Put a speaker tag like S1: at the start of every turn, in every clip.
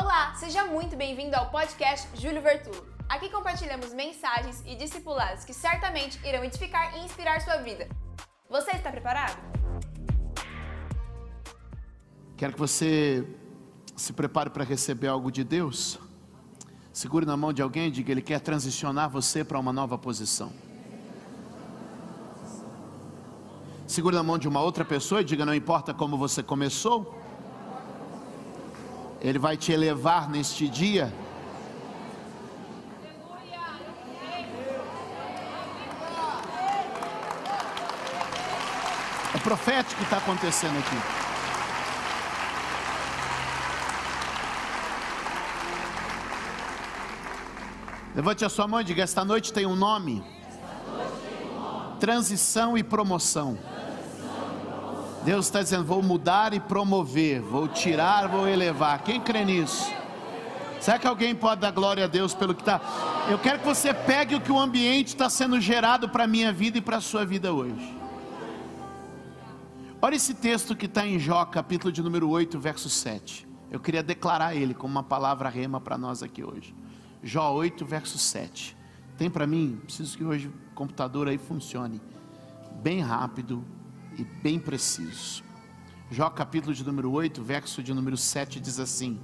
S1: Olá, seja muito bem-vindo ao podcast Júlio Vertulo. Aqui compartilhamos mensagens e discipulados que certamente irão edificar e inspirar sua vida. Você está preparado?
S2: Quero que você se prepare para receber algo de Deus. Segure na mão de alguém e diga: Ele quer transicionar você para uma nova posição. Segure na mão de uma outra pessoa e diga: Não importa como você começou, Ele vai te elevar neste dia. É profético o que está acontecendo aqui. Levante a sua mão e diga: Esta noite tem um nome. Transição e promoção. Deus está dizendo: Vou mudar e promover, vou tirar, vou elevar. Quem crê nisso? Será que alguém pode dar glória a Deus pelo que está? Eu quero que você pegue o que o ambiente está sendo gerado para a minha vida e para a sua vida hoje. Olha esse texto que está em Jó, capítulo de número 8, verso 7. Eu queria declarar ele como uma palavra rema para nós aqui hoje. Jó 8, verso 7. Tem para mim? Preciso que hoje o computador aí funcione bem rápido e bem preciso. Jó capítulo de número 8, verso de número 7 diz assim: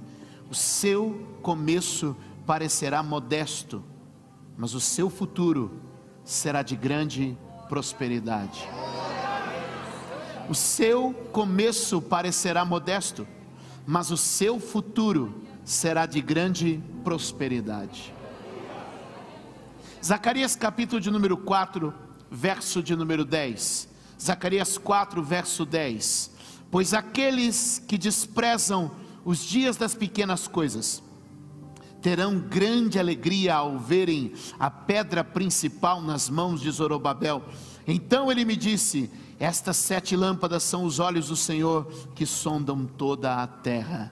S2: O seu começo parecerá modesto, mas o seu futuro será de grande prosperidade. O seu começo parecerá modesto, mas o seu futuro será de grande prosperidade. Zacarias capítulo de número 4, verso de número 10. Zacarias 4, verso 10. Pois aqueles que desprezam os dias das pequenas coisas, terão grande alegria ao verem a pedra principal nas mãos de Zorobabel. Então ele me disse: Estas sete lâmpadas são os olhos do Senhor que sondam toda a terra.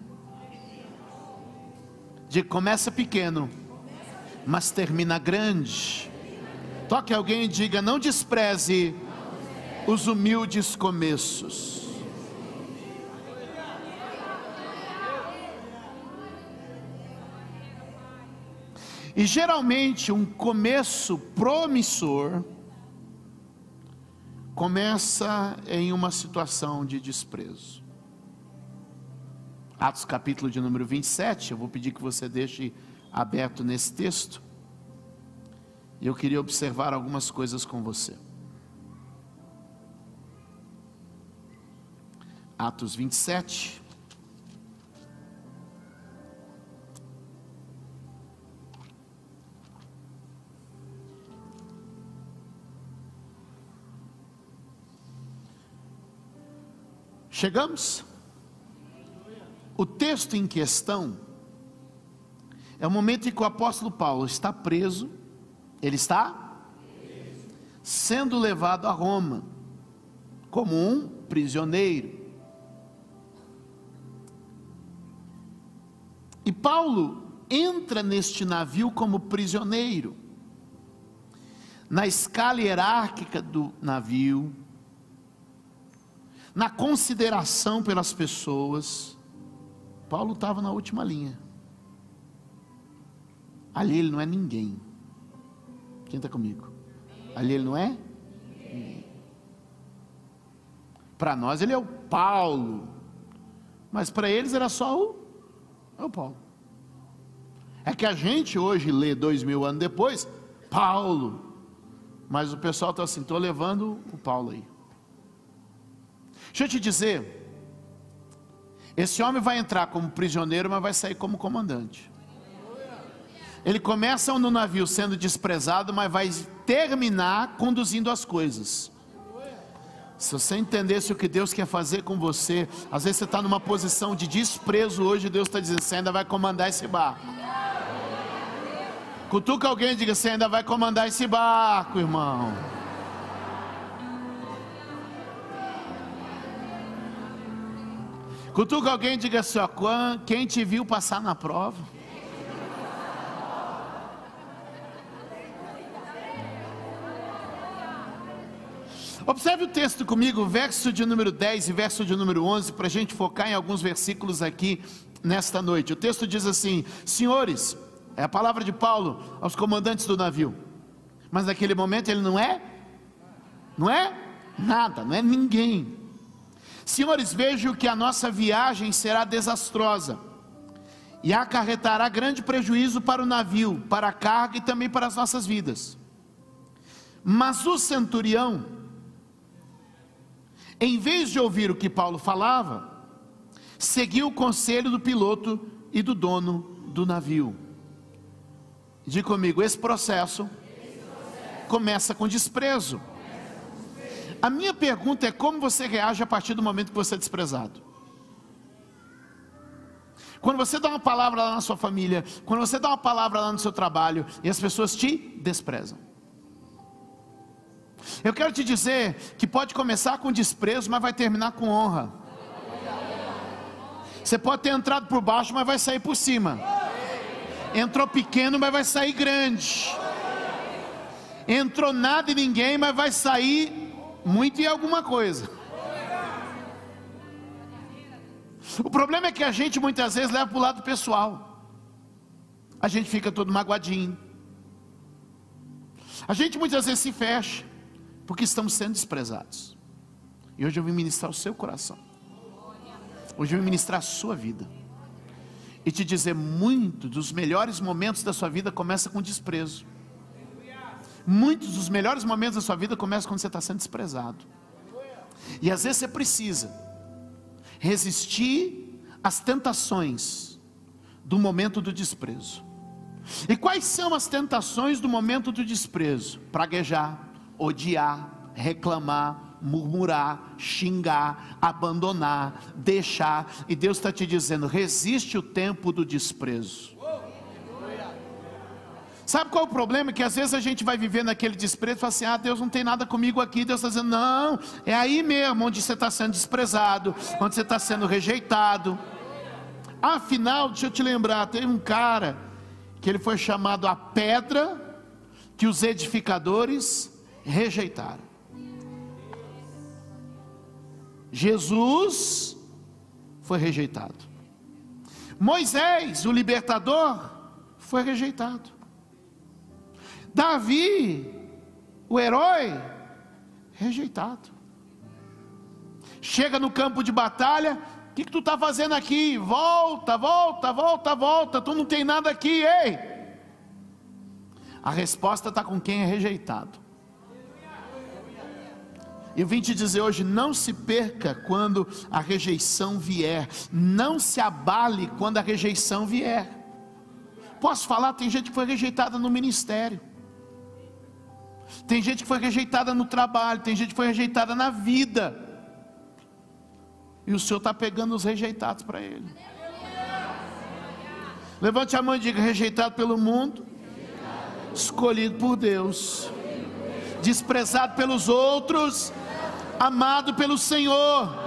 S2: De começa pequeno, mas termina grande. Toque alguém e diga: não despreze os humildes começos. E geralmente um começo promissor começa em uma situação de desprezo. Atos capítulo de número 27, eu vou pedir que você deixe aberto nesse texto. Eu queria observar algumas coisas com você. Atos 27. Chegamos? O texto em questão é o momento em que o apóstolo Paulo está preso, ele está sendo levado a Roma como um prisioneiro. E Paulo entra neste navio como prisioneiro. Na escala hierárquica do navio, na consideração pelas pessoas, Paulo estava na última linha. Ali ele não é ninguém. Quem está comigo? Ali ele não é? Para nós ele é o Paulo. Mas para eles era só o, é o Paulo. É que a gente hoje lê dois mil anos depois, Paulo. Mas o pessoal está assim, estou levando o Paulo aí. Deixa eu te dizer, esse homem vai entrar como prisioneiro, mas vai sair como comandante. Ele começa no navio sendo desprezado, mas vai terminar conduzindo as coisas. Se você entendesse o que Deus quer fazer com você, às vezes você está numa posição de desprezo hoje, Deus está dizendo, você ainda vai comandar esse barco. Cutuca alguém e diga, você ainda vai comandar esse barco, irmão. Cutuca alguém e diga assim: ó, quem te viu passar na prova? Observe o texto comigo, verso de número 10 e verso de número 11, para a gente focar em alguns versículos aqui nesta noite. O texto diz assim: Senhores, é a palavra de Paulo aos comandantes do navio. Mas naquele momento ele não é, não é nada, não é ninguém. Senhores, vejo que a nossa viagem será desastrosa e acarretará grande prejuízo para o navio, para a carga e também para as nossas vidas. Mas o centurião, em vez de ouvir o que Paulo falava, seguiu o conselho do piloto e do dono do navio. Diga comigo, esse processo, começa com desprezo. A minha pergunta é como você reage a partir do momento que você é desprezado. Quando você dá uma palavra lá na sua família, quando você dá uma palavra lá no seu trabalho e as pessoas te desprezam. Eu quero te dizer que pode começar com desprezo, mas vai terminar com honra. Você pode ter entrado por baixo, mas vai sair por cima. Entrou pequeno, mas vai sair grande. Entrou nada e ninguém, mas vai sair muito e alguma coisa. O problema é que a gente muitas vezes leva para o lado pessoal. A gente fica todo magoadinho. A gente muitas vezes se fecha, porque estamos sendo desprezados. E hoje eu vim ministrar o seu coração. Hoje eu vim ministrar a sua vida. E te dizer, muito dos melhores momentos da sua vida começa com desprezo. Muitos dos melhores momentos da sua vida começam quando você está sendo desprezado. E às vezes você precisa resistir às tentações do momento do desprezo. E quais são as tentações do momento do desprezo? Praguejar, odiar, reclamar, murmurar, xingar, abandonar, deixar, e Deus está te dizendo: resiste o tempo do desprezo. Sabe qual é o problema? Que às vezes a gente vai viver naquele desprezo e fala assim: ah, Deus não tem nada comigo aqui. Deus está dizendo: não, é aí mesmo onde você está sendo desprezado, onde você está sendo rejeitado. Afinal, deixa eu te lembrar: teve um cara que ele foi chamado a pedra que os edificadores rejeitaram. Jesus foi rejeitado. Moisés, o libertador, foi rejeitado. Davi, o herói, rejeitado. Chega no campo de batalha, o que, que tu está fazendo aqui? Volta, volta, volta, volta, tu não tem nada aqui, ei. A resposta está com quem é rejeitado. Eu vim te dizer hoje: não se perca quando a rejeição vier, não se abale quando a rejeição vier. Posso falar? Tem gente que foi rejeitada no ministério, tem gente que foi rejeitada no trabalho, tem gente que foi rejeitada na vida, e o Senhor está pegando os rejeitados para Ele. Levante a mão e diga: rejeitado pelo mundo, escolhido por Deus, desprezado pelos outros amado pelo Senhor.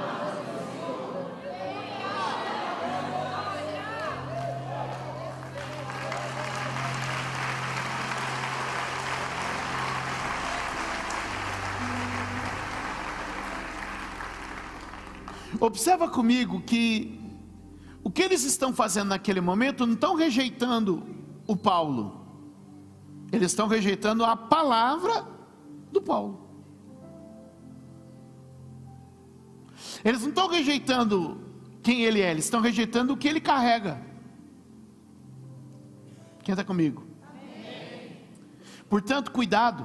S2: Observa comigo que o que eles estão fazendo naquele momento não estão rejeitando o Paulo, eles estão rejeitando a palavra do Paulo. Eles não estão rejeitando quem ele é, eles estão rejeitando o que ele carrega. Quem está comigo? Amém. Portanto, cuidado.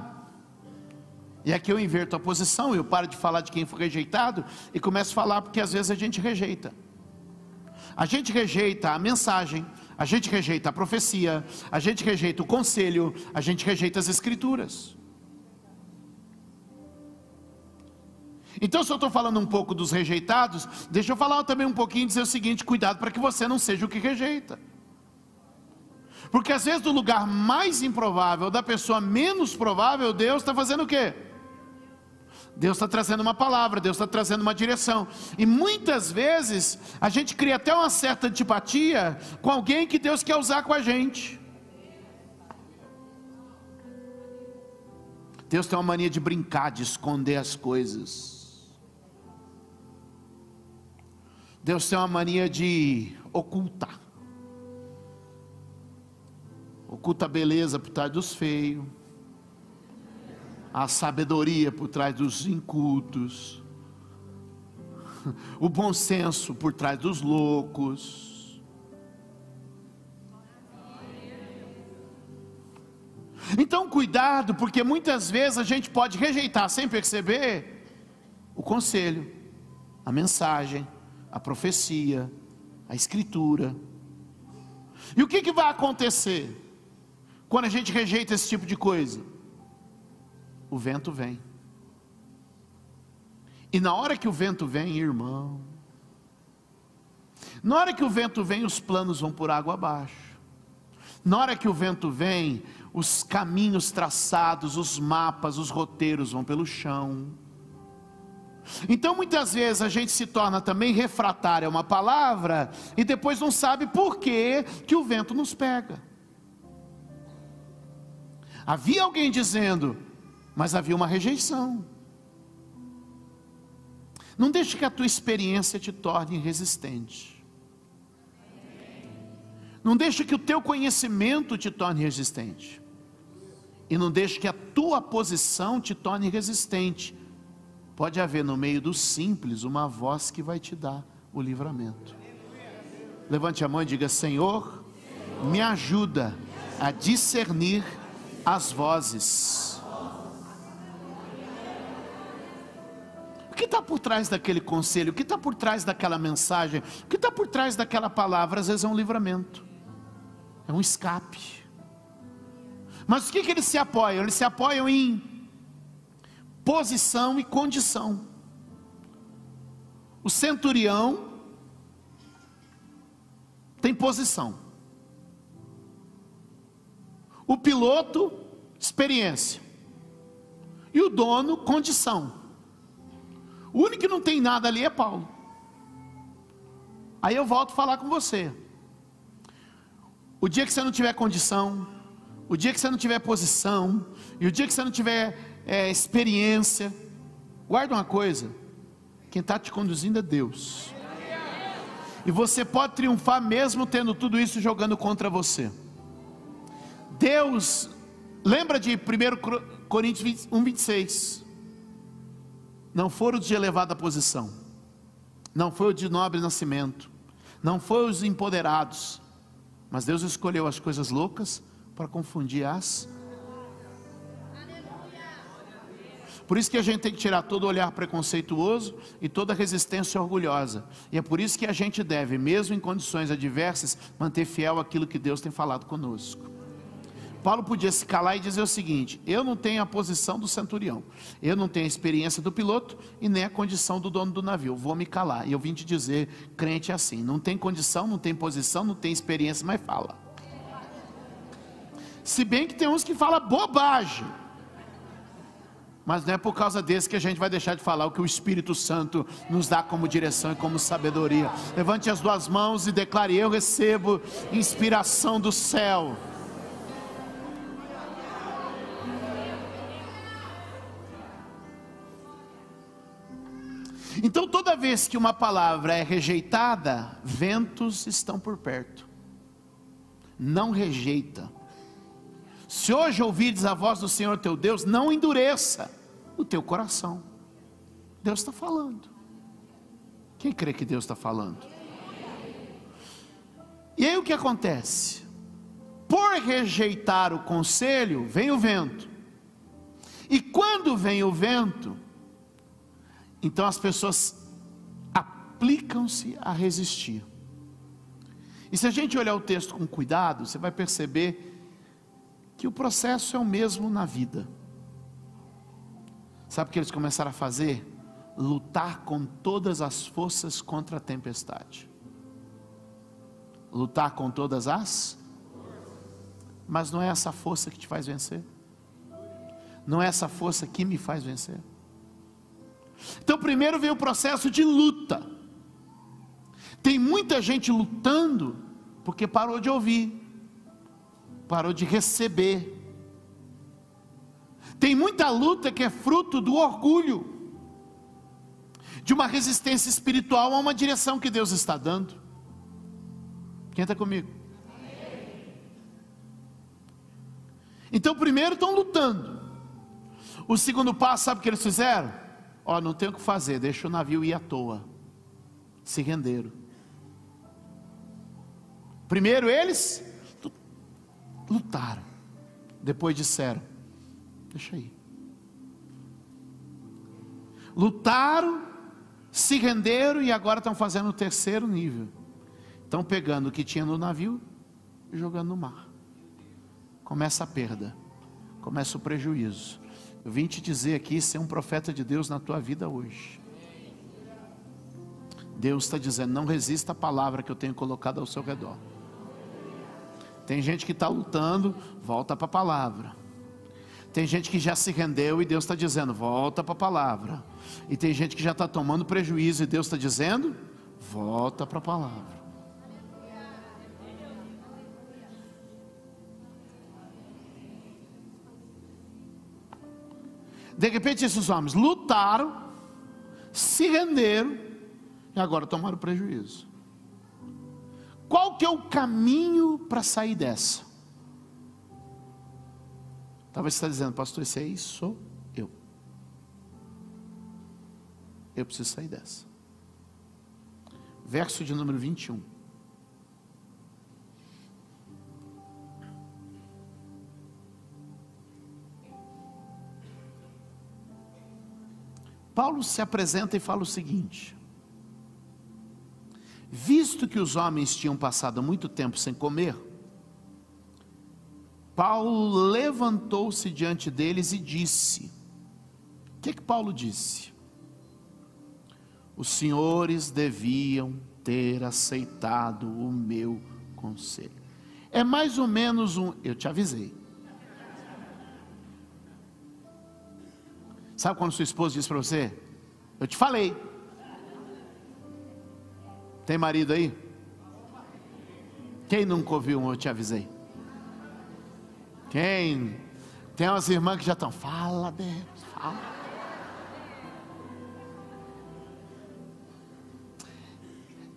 S2: E aqui eu inverto a posição, eu paro de falar de quem foi rejeitado e começo a falar porque às vezes a gente rejeita. A gente rejeita a mensagem, a gente rejeita a profecia, a gente rejeita o conselho, a gente rejeita as escrituras. Então, se eu estou falando um pouco dos rejeitados, deixa eu falar também um pouquinho e dizer o seguinte: cuidado para que você não seja o que rejeita. Porque às vezes, do lugar mais improvável, da pessoa menos provável, Deus está fazendo o quê? Deus está trazendo uma palavra, Deus está trazendo uma direção. E muitas vezes a gente cria até uma certa antipatia com alguém que Deus quer usar com a gente. Deus tem uma mania de brincar, de esconder as coisas. Deus tem uma mania de ocultar. Oculta a beleza por trás dos feios, a sabedoria por trás dos incultos, o bom senso por trás dos loucos. Então, cuidado, porque muitas vezes a gente pode rejeitar sem perceber o conselho, a mensagem, a profecia, a escritura. E o que, que vai acontecer? Quando a gente rejeita esse tipo de coisa, o vento vem. E na hora que o vento vem, irmão, na hora que o vento vem, os planos vão por água abaixo. Na hora que o vento vem, os caminhos traçados, os mapas, os roteiros vão pelo chão. Então muitas vezes a gente se torna também refratário a uma palavra e depois não sabe por que, que o vento nos pega. Havia alguém dizendo, mas havia uma rejeição. Não deixe que a tua experiência te torne resistente. Não deixe que o teu conhecimento te torne resistente. E não deixe que a tua posição te torne resistente. Pode haver no meio do simples uma voz que vai te dar o livramento. Levante a mão e diga: Senhor, me ajuda a discernir as vozes. O que está por trás daquele conselho? O que está por trás daquela mensagem? O que está por trás daquela palavra? Às vezes é um livramento, é um escape. Mas o que, que eles se apoiam? Eles se apoiam em posição e condição. O centurião tem posição. O piloto, experiência. E o dono, condição. O único que não tem nada ali é Paulo. Aí eu volto a falar com você. O dia que você não tiver condição, o dia que você não tiver posição, e o dia que você não tiver é, experiência, guarda uma coisa: quem está te conduzindo é Deus. E você pode triunfar mesmo tendo tudo isso jogando contra você. Deus, lembra de 1 Coríntios 1, 26. Não foram de elevada posição, não foi o de nobre nascimento, não foi os empoderados, mas Deus escolheu as coisas loucas para confundir as. Por isso que a gente tem que tirar todo olhar preconceituoso e toda resistência orgulhosa. E é por isso que a gente deve, mesmo em condições adversas, manter fiel aquilo que Deus tem falado conosco. Paulo podia se calar e dizer o seguinte: eu não tenho a posição do centurião, eu não tenho a experiência do piloto e nem a condição do dono do navio, vou me calar. E eu vim te dizer, crente é assim: não tem condição, não tem posição, não tem experiência, mas fala. Se bem que tem uns que falam bobagem, mas não é por causa desse que a gente vai deixar de falar o que o Espírito Santo nos dá como direção e como sabedoria. Levante as duas mãos e declare: Eu recebo inspiração do céu. Então, toda vez que uma palavra é rejeitada, ventos estão por perto. Não rejeita. Se hoje ouvires a voz do Senhor teu Deus, não endureça o teu coração. Deus está falando. Quem crê que Deus está falando? E aí o que acontece? Por rejeitar o conselho, vem o vento. E quando vem o vento, então as pessoas aplicam-se a resistir. E se a gente olhar o texto com cuidado, você vai perceber que o processo é o mesmo na vida. Sabe o que eles começaram a fazer? Lutar com todas as forças contra a tempestade. Lutar com todas as. Mas não é essa força que te faz vencer. Não é essa força que me faz vencer. Então, primeiro vem o processo de luta. Tem muita gente lutando porque parou de ouvir, parou de receber. Tem muita luta que é fruto do orgulho, de uma resistência espiritual a uma direção que Deus está dando. Quem está comigo? Então, primeiro estão lutando. O segundo passo, sabe o que eles fizeram? Ó, não tem o que fazer, deixa o navio ir à toa. Se renderam. Primeiro eles lutaram. Depois disseram: Deixa aí. Lutaram, se renderam e agora estão fazendo o terceiro nível. Estão pegando o que tinha no navio e jogando no mar. Começa a perda, começa o prejuízo. Eu vim te dizer aqui, ser um profeta de Deus na tua vida hoje. Deus está dizendo: não resista à palavra que eu tenho colocado ao seu redor. Tem gente que está lutando, volta para a palavra. Tem gente que já se rendeu e Deus está dizendo, volta para a palavra. E tem gente que já está tomando prejuízo e Deus está dizendo, volta para a palavra. De repente, esses homens lutaram, se renderam e agora tomaram prejuízo. Qual que é o caminho para sair dessa? Talvez você está dizendo, pastor, esse aí sou eu. Eu preciso sair dessa. Verso de número 21. Paulo se apresenta e fala o seguinte: Visto que os homens tinham passado muito tempo sem comer, Paulo levantou-se diante deles e disse: O que, que Paulo disse? Os senhores deviam ter aceitado o meu conselho. É mais ou menos um. Eu te avisei. Sabe quando sua esposa diz para você? Eu te falei. Tem marido aí? Quem nunca ouviu um eu te avisei? Quem? Tem umas irmãs que já estão, fala Deus, fala.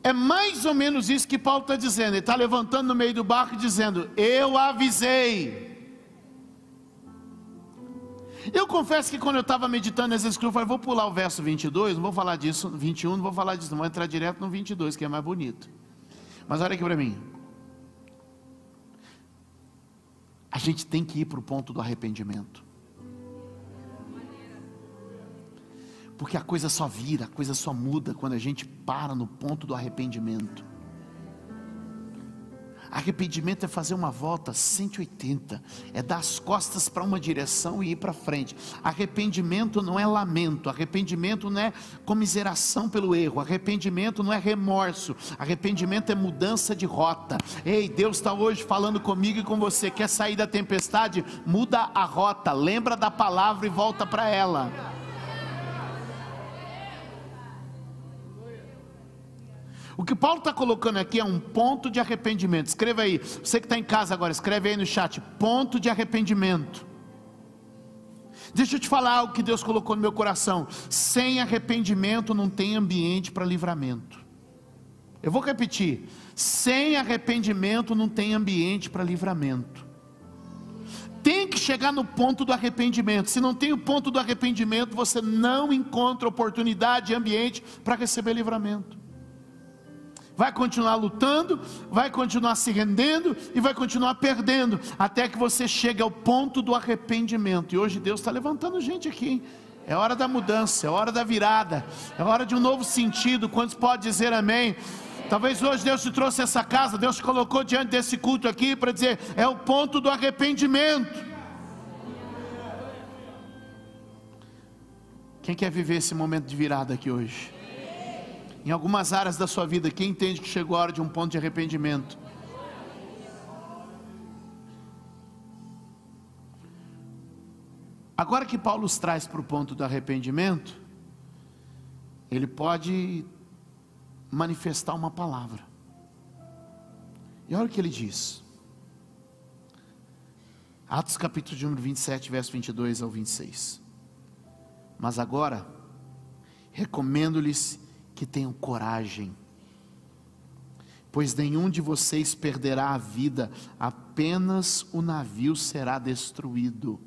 S2: É mais ou menos isso que Paulo está dizendo. Ele está levantando no meio do barco dizendo: Eu avisei. Eu confesso que quando eu estava meditando nessa escritura, eu falei, vou pular o verso 22, não vou falar disso, 21, não vou falar disso, não vou entrar direto no 22, que é mais bonito. Mas olha aqui para mim. A gente tem que ir para o ponto do arrependimento. Porque a coisa só vira, a coisa só muda quando a gente para no ponto do arrependimento. Arrependimento é fazer uma volta 180, é dar as costas para uma direção e ir para frente. Arrependimento não é lamento, arrependimento não é comiseração pelo erro, arrependimento não é remorso, arrependimento é mudança de rota. Ei, Deus está hoje falando comigo e com você. Quer sair da tempestade? Muda a rota, lembra da palavra e volta para ela. O que Paulo está colocando aqui é um ponto de arrependimento. Escreva aí, você que está em casa agora, escreve aí no chat: ponto de arrependimento. Deixa eu te falar o que Deus colocou no meu coração: sem arrependimento não tem ambiente para livramento. Eu vou repetir: sem arrependimento não tem ambiente para livramento. Tem que chegar no ponto do arrependimento. Se não tem o ponto do arrependimento, você não encontra oportunidade e ambiente para receber livramento vai continuar lutando, vai continuar se rendendo e vai continuar perdendo, até que você chegue ao ponto do arrependimento. E hoje Deus está levantando gente aqui, hein? É hora da mudança, é hora da virada, é hora de um novo sentido. Quantos pode dizer amém? Talvez hoje Deus te trouxe essa casa, Deus te colocou diante desse culto aqui para dizer: é o ponto do arrependimento. Quem quer viver esse momento de virada aqui hoje? Em algumas áreas da sua vida, quem entende que chegou a hora de um ponto de arrependimento? Agora que Paulo os traz para o ponto do arrependimento, ele pode manifestar uma palavra. E olha o que ele diz. Atos capítulo de número 27, verso 22 ao 26. Mas agora, recomendo-lhes que tenham coragem, pois nenhum de vocês perderá a vida, apenas o navio será destruído.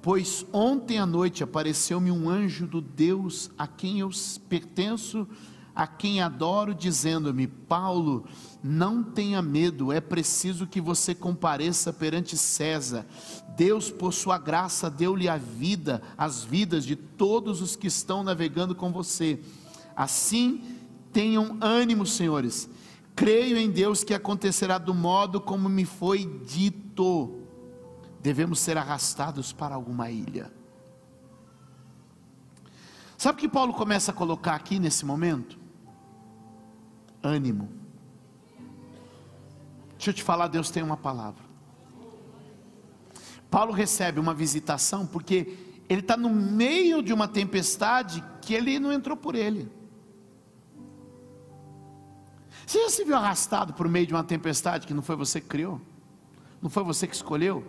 S2: Pois ontem à noite apareceu-me um anjo do Deus a quem eu pertenço, a quem adoro, dizendo-me: Paulo, não tenha medo, é preciso que você compareça perante César. Deus, por sua graça, deu-lhe a vida, as vidas de todos os que estão navegando com você. Assim, Tenham ânimo, senhores. Creio em Deus que acontecerá do modo como me foi dito. Devemos ser arrastados para alguma ilha. Sabe o que Paulo começa a colocar aqui nesse momento? Ânimo. Deixa eu te falar, Deus tem uma palavra. Paulo recebe uma visitação porque ele está no meio de uma tempestade que ele não entrou por ele. Você já se viu arrastado por meio de uma tempestade que não foi você que criou? Não foi você que escolheu?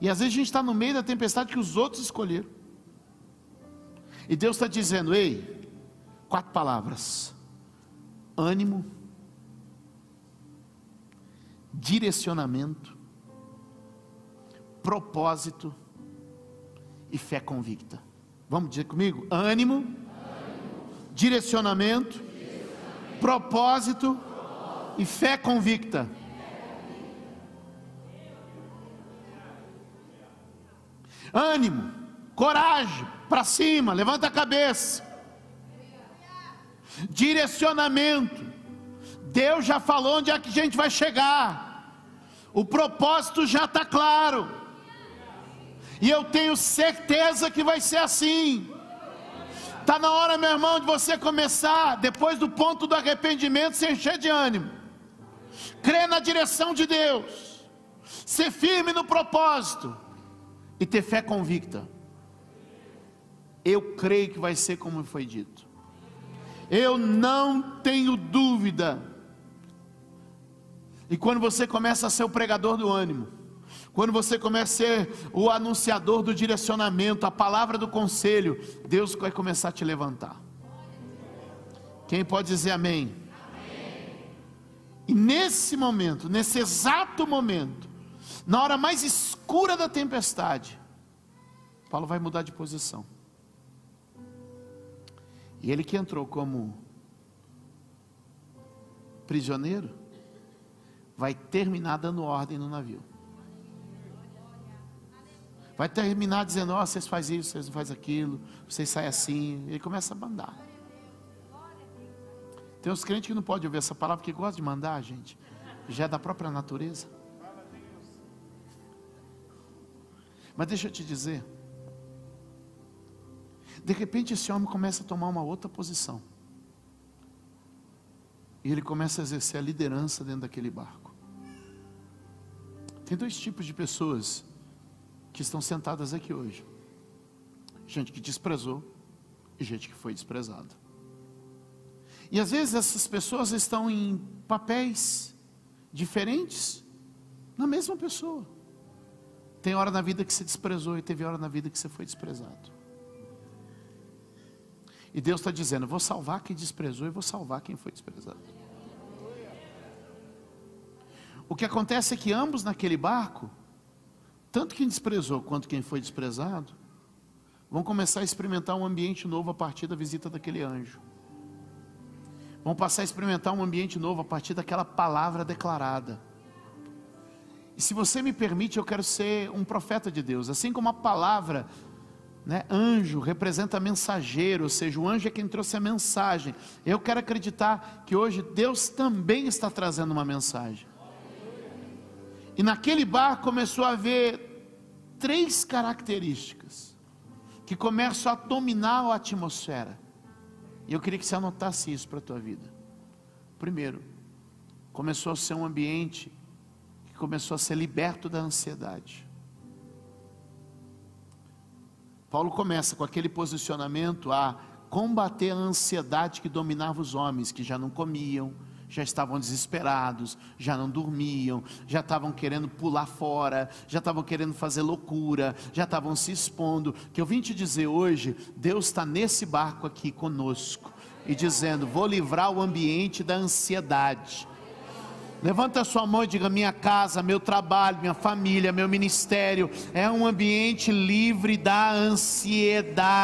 S2: E às vezes a gente está no meio da tempestade que os outros escolheram. E Deus está dizendo: ei, quatro palavras: ânimo, direcionamento, propósito e fé convicta. Vamos dizer comigo? Ânimo, ânimo. direcionamento propósito e fé convicta. Ânimo, coragem, para cima, levanta a cabeça. Direcionamento. Deus já falou onde é que a gente vai chegar. O propósito já está claro. E eu tenho certeza que vai ser assim. Está na hora, meu irmão, de você começar, depois do ponto do arrependimento, se encher de ânimo. Crer na direção de Deus. Ser firme no propósito. E ter fé convicta. Eu creio que vai ser como foi dito. Eu não tenho dúvida. E quando você começa a ser o pregador do ânimo, quando você começa a ser o anunciador do direcionamento, a palavra do conselho, Deus vai começar a te levantar. Quem pode dizer amém? amém? E nesse momento, nesse exato momento, na hora mais escura da tempestade, Paulo vai mudar de posição. E ele que entrou como prisioneiro, vai terminar dando ordem no navio. Vai terminar dizendo: Ó, oh, vocês fazem isso, vocês fazem aquilo, vocês saem assim. Ele começa a mandar. Tem uns crentes que não podem ouvir essa palavra, porque gostam de mandar, gente. Já é da própria natureza. Mas deixa eu te dizer. De repente esse homem começa a tomar uma outra posição. E ele começa a exercer a liderança dentro daquele barco. Tem dois tipos de pessoas que estão sentadas aqui hoje. Gente que desprezou e gente que foi desprezada. E às vezes essas pessoas estão em papéis diferentes na mesma pessoa. Tem hora na vida que você desprezou e teve hora na vida que você foi desprezado. E Deus está dizendo: vou salvar quem desprezou e vou salvar quem foi desprezado. O que acontece é que ambos naquele barco tanto quem desprezou quanto quem foi desprezado, vão começar a experimentar um ambiente novo a partir da visita daquele anjo. Vão passar a experimentar um ambiente novo a partir daquela palavra declarada. E se você me permite, eu quero ser um profeta de Deus, assim como a palavra né, anjo representa mensageiro, ou seja, o anjo é quem trouxe a mensagem. Eu quero acreditar que hoje Deus também está trazendo uma mensagem. E naquele bar começou a haver três características que começam a dominar a atmosfera. E eu queria que você anotasse isso para a tua vida. Primeiro, começou a ser um ambiente que começou a ser liberto da ansiedade. Paulo começa com aquele posicionamento a combater a ansiedade que dominava os homens, que já não comiam, já estavam desesperados, já não dormiam, já estavam querendo pular fora, já estavam querendo fazer loucura, já estavam se expondo. Que eu vim te dizer hoje, Deus está nesse barco aqui conosco e dizendo: Vou livrar o ambiente da ansiedade. Levanta a sua mão e diga: Minha casa, meu trabalho, minha família, meu ministério é um ambiente livre da ansiedade.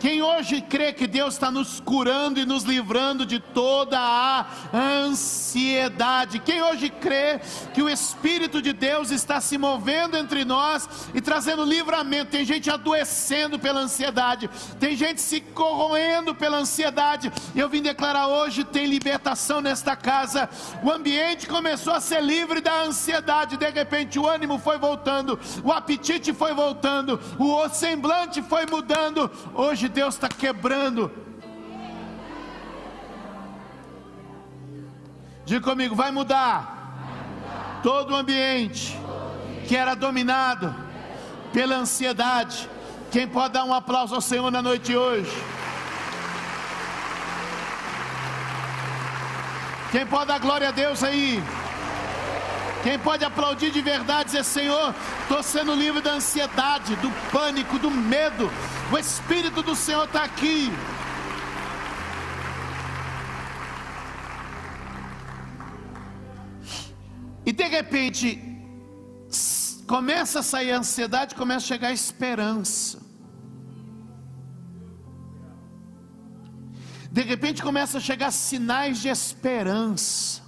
S2: Quem hoje crê que Deus está nos curando e nos livrando de toda a ansiedade? Quem hoje crê que o Espírito de Deus está se movendo entre nós e trazendo livramento? Tem gente adoecendo pela ansiedade, tem gente se corroendo pela ansiedade. Eu vim declarar hoje: tem libertação nesta casa. O ambiente começou a ser livre da ansiedade. De repente, o ânimo foi voltando, o apetite foi voltando, o semblante foi mudando. Hoje, Deus está quebrando. Diga comigo, vai mudar todo o ambiente que era dominado pela ansiedade. Quem pode dar um aplauso ao Senhor na noite de hoje? Quem pode dar glória a Deus aí? Quem pode aplaudir de verdade dizer: Senhor, estou sendo livre da ansiedade, do pânico, do medo. O Espírito do Senhor está aqui. E de repente, começa a sair a ansiedade, começa a chegar a esperança. De repente começa a chegar sinais de esperança.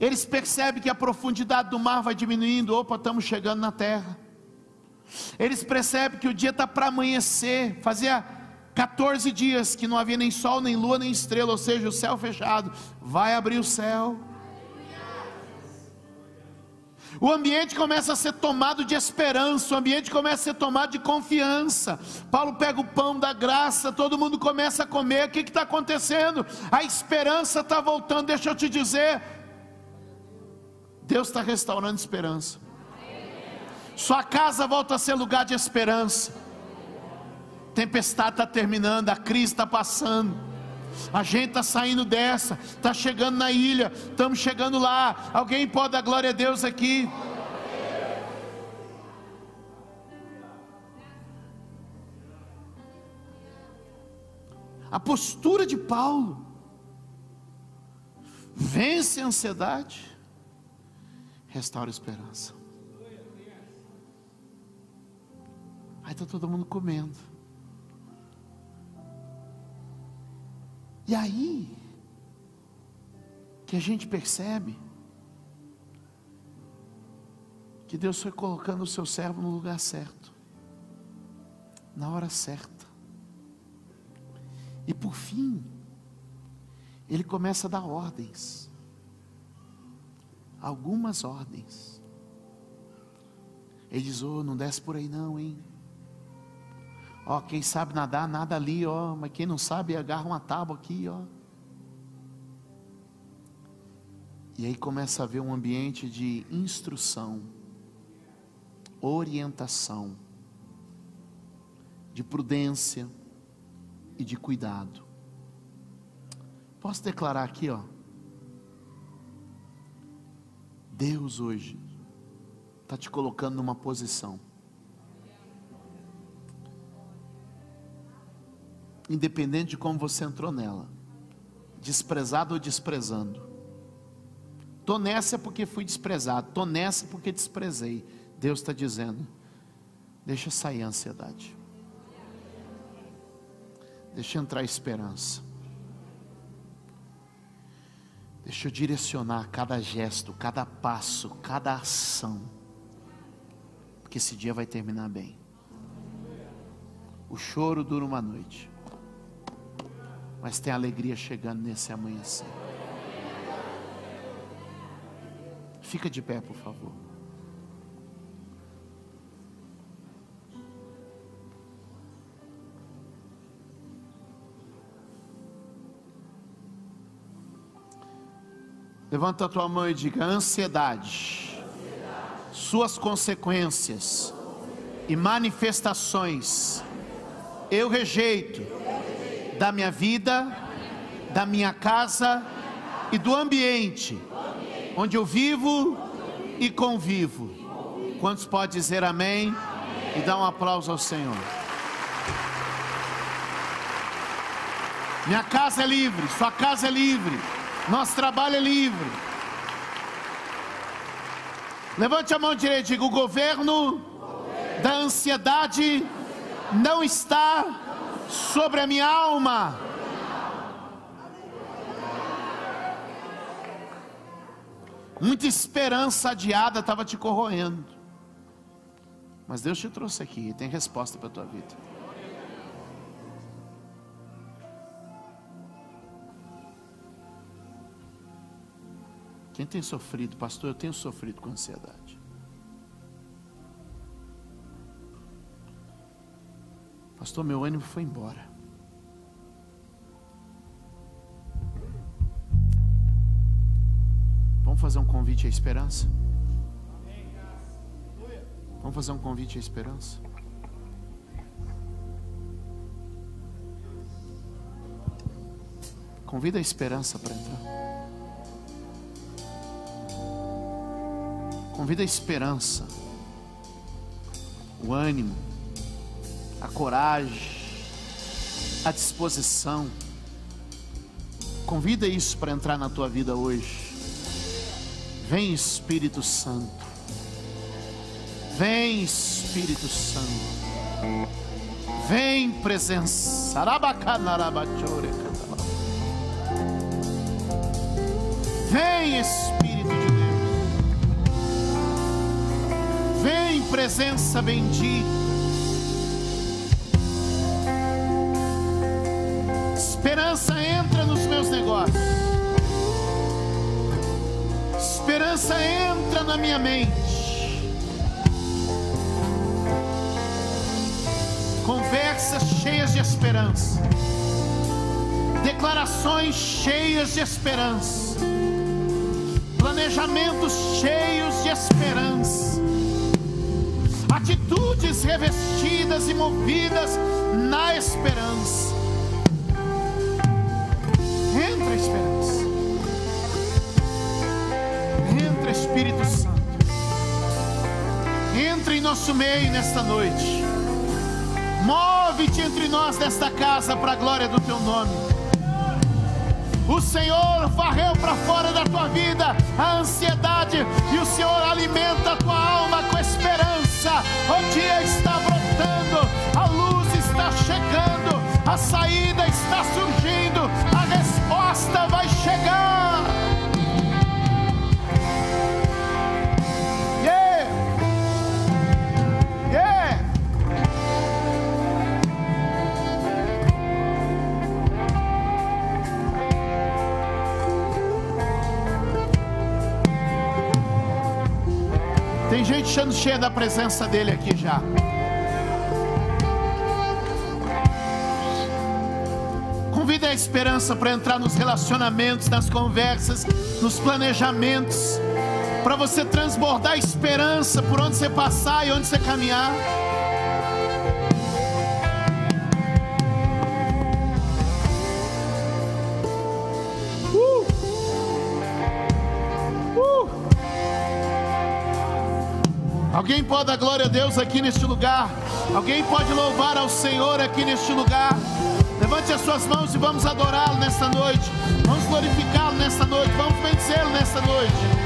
S2: Eles percebem que a profundidade do mar vai diminuindo. Opa, estamos chegando na terra. Eles percebem que o dia está para amanhecer. Fazia 14 dias que não havia nem sol, nem lua, nem estrela, ou seja, o céu fechado. Vai abrir o céu. O ambiente começa a ser tomado de esperança, o ambiente começa a ser tomado de confiança. Paulo pega o pão da graça, todo mundo começa a comer. O que está acontecendo? A esperança está voltando. Deixa eu te dizer, Deus está restaurando esperança. Sua casa volta a ser lugar de esperança. Tempestade está terminando, a crise está passando. A gente está saindo dessa, está chegando na ilha, estamos chegando lá. Alguém pode dar glória a Deus aqui? A postura de Paulo vence a ansiedade restaura a esperança. Aí está todo mundo comendo. E aí que a gente percebe que Deus foi colocando o seu servo no lugar certo, na hora certa. E por fim, ele começa a dar ordens algumas ordens. Ele diz: oh, não desce por aí não, hein? Ó, oh, quem sabe nadar, nada ali, ó. Oh, mas quem não sabe, agarra uma tábua aqui, ó. E aí começa a haver um ambiente de instrução, orientação, de prudência e de cuidado. Posso declarar aqui, ó. Deus hoje está te colocando numa posição. Independente de como você entrou nela, desprezado ou desprezando. Estou nessa porque fui desprezado, estou nessa porque desprezei. Deus está dizendo: deixa sair a ansiedade, deixa entrar a esperança. Deixa eu direcionar cada gesto, cada passo, cada ação. Porque esse dia vai terminar bem. O choro dura uma noite. Mas tem alegria chegando nesse amanhecer. Fica de pé, por favor. Levanta a tua mão e diga: ansiedade, suas consequências e manifestações, eu rejeito da minha vida, da minha casa e do ambiente onde eu vivo e convivo. Quantos pode dizer amém? E dar um aplauso ao Senhor. Minha casa é livre, sua casa é livre, nosso trabalho é livre. Levante a mão direita e diga: o governo da ansiedade não está sobre a minha alma. Muita esperança adiada estava te corroendo. Mas Deus te trouxe aqui e tem resposta para a tua vida. Quem tem sofrido, pastor, eu tenho sofrido com ansiedade. Pastor, meu ânimo foi embora. Vamos fazer um convite à esperança? Vamos fazer um convite à esperança? Convida a esperança para entrar. Convida a esperança, o ânimo, a coragem, a disposição. Convida isso para entrar na tua vida hoje. Vem Espírito Santo. Vem Espírito Santo. Vem presença. Vem Espírito Vem presença bendita. Esperança entra nos meus negócios. Esperança entra na minha mente. Conversas cheias de esperança. Declarações cheias de esperança. Planejamentos cheios de esperança. Atitudes revestidas e movidas na esperança. Entra a esperança. Entra Espírito Santo. Entra em nosso meio nesta noite. Move-te entre nós nesta casa para a glória do teu nome. O Senhor varreu para fora da tua vida a ansiedade e o Senhor alimenta a tua alma com esperança. O dia está brotando, a luz está chegando, a saída está surgindo, Cheia, cheia da presença dele aqui já. Convida a esperança para entrar nos relacionamentos, nas conversas, nos planejamentos, para você transbordar esperança por onde você passar e onde você caminhar. Alguém pode dar glória a Deus aqui neste lugar? Alguém pode louvar ao Senhor aqui neste lugar? Levante as suas mãos e vamos adorá-lo nesta noite. Vamos glorificá-lo nesta noite. Vamos bendizê-lo nesta noite.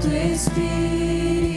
S3: Santo Espírito.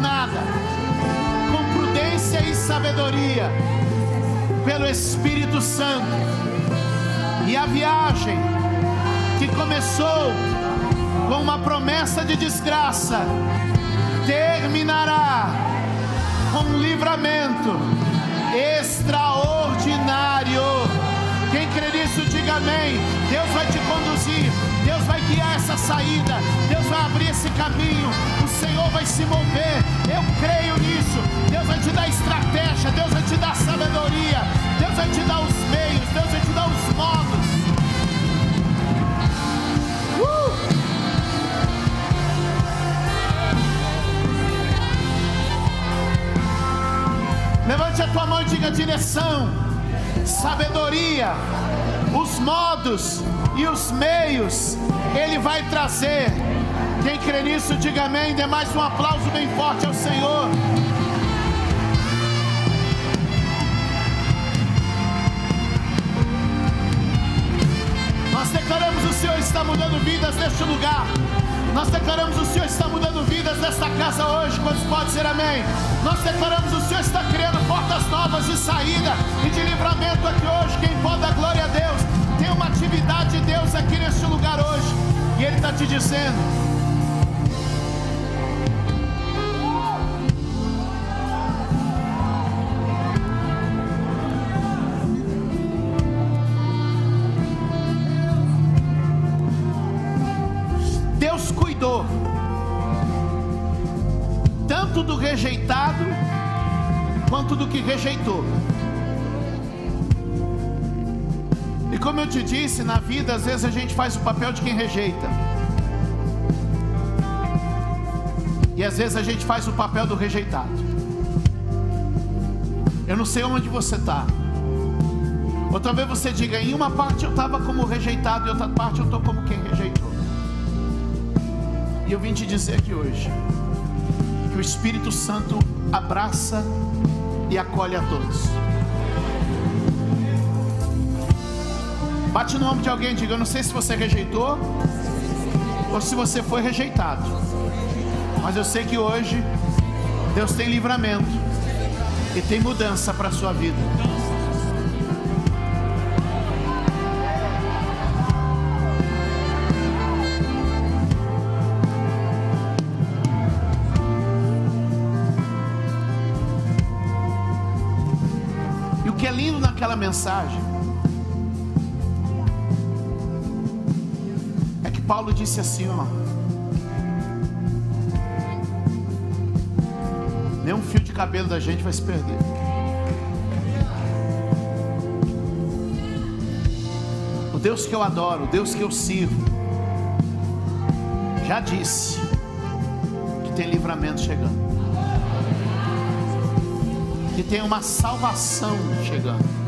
S3: direcionada com prudência e
S2: sabedoria pelo Espírito Santo. E a viagem que começou com uma promessa de desgraça terminará com um livramento extraordinário. Quem crê nisso, diga amém. Deus vai te conduzir. Vai guiar essa saída, Deus vai abrir esse caminho, o Senhor vai se mover. Eu creio nisso. Deus vai te dar estratégia, Deus vai te dar sabedoria, Deus vai te dar os meios, Deus vai te dar os modos. Uh! Levante a tua mão e diga direção, sabedoria, os modos e os meios Ele vai trazer. Quem crê nisso, diga amém. Dê mais um aplauso bem forte ao Senhor. Nós declaramos o Senhor está mudando vidas neste lugar. Nós declaramos o Senhor está mudando vidas nesta casa hoje. Quantos pode ser amém? Nós declaramos o Senhor está criando portas novas de saída e de livramento aqui hoje. Quem pode dar glória a Deus? Tem uma atividade de Deus aqui neste lugar hoje. E Ele está te dizendo: Deus cuidou tanto do rejeitado quanto do que rejeitou. Como eu te disse, na vida às vezes a gente faz o papel de quem rejeita. E às vezes a gente faz o papel do rejeitado. Eu não sei onde você está. Ou talvez você diga, em uma parte eu estava como rejeitado, e outra parte eu estou como quem rejeitou. E eu vim te dizer aqui hoje que o Espírito Santo abraça e acolhe a todos. Bate no ombro de alguém e diga: Eu não sei se você rejeitou ou se você foi rejeitado, mas eu sei que hoje Deus tem livramento e tem mudança para a sua vida. E o que é lindo naquela mensagem Paulo disse assim, ó. Nenhum fio de cabelo da gente vai se perder. O Deus que eu adoro, o Deus que eu sirvo, já disse que tem livramento chegando que tem uma salvação chegando.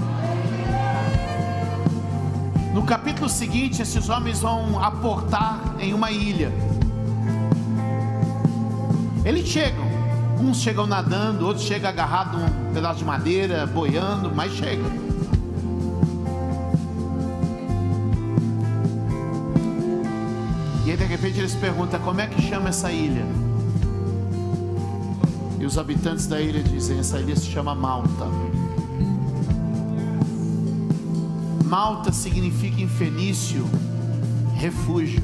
S2: No capítulo seguinte, esses homens vão aportar em uma ilha. Eles chegam, uns chegam nadando, outros chegam agarrados num pedaço de madeira, boiando, mas chegam. E aí de repente eles perguntam: como é que chama essa ilha? E os habitantes da ilha dizem: essa ilha se chama Malta. Malta significa em fenício refúgio.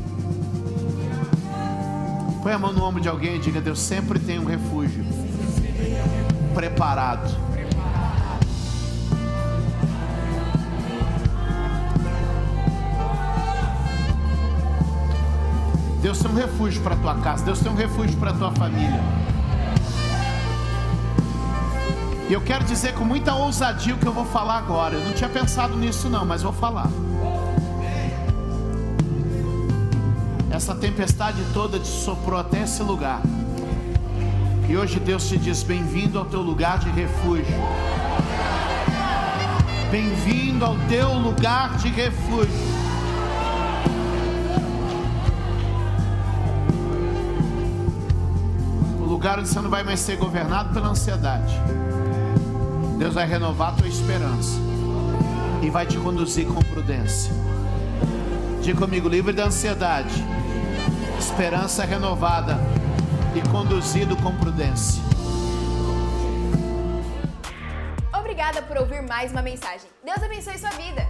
S2: Põe a mão no ombro de alguém e diga: Deus sempre tem um refúgio preparado. Deus tem um refúgio para tua casa, Deus tem um refúgio para tua família. E eu quero dizer com muita ousadia o que eu vou falar agora. Eu não tinha pensado nisso não, mas vou falar. Essa tempestade toda te soprou até esse lugar. E hoje Deus te diz: bem-vindo ao teu lugar de refúgio. Bem-vindo ao teu lugar de refúgio. O lugar onde você não vai mais ser governado pela ansiedade. Deus vai renovar a tua esperança e vai te conduzir com prudência. Diga comigo, livre da ansiedade, esperança renovada e conduzido com prudência.
S1: obrigada por ouvir mais uma mensagem. Deus abençoe sua vida.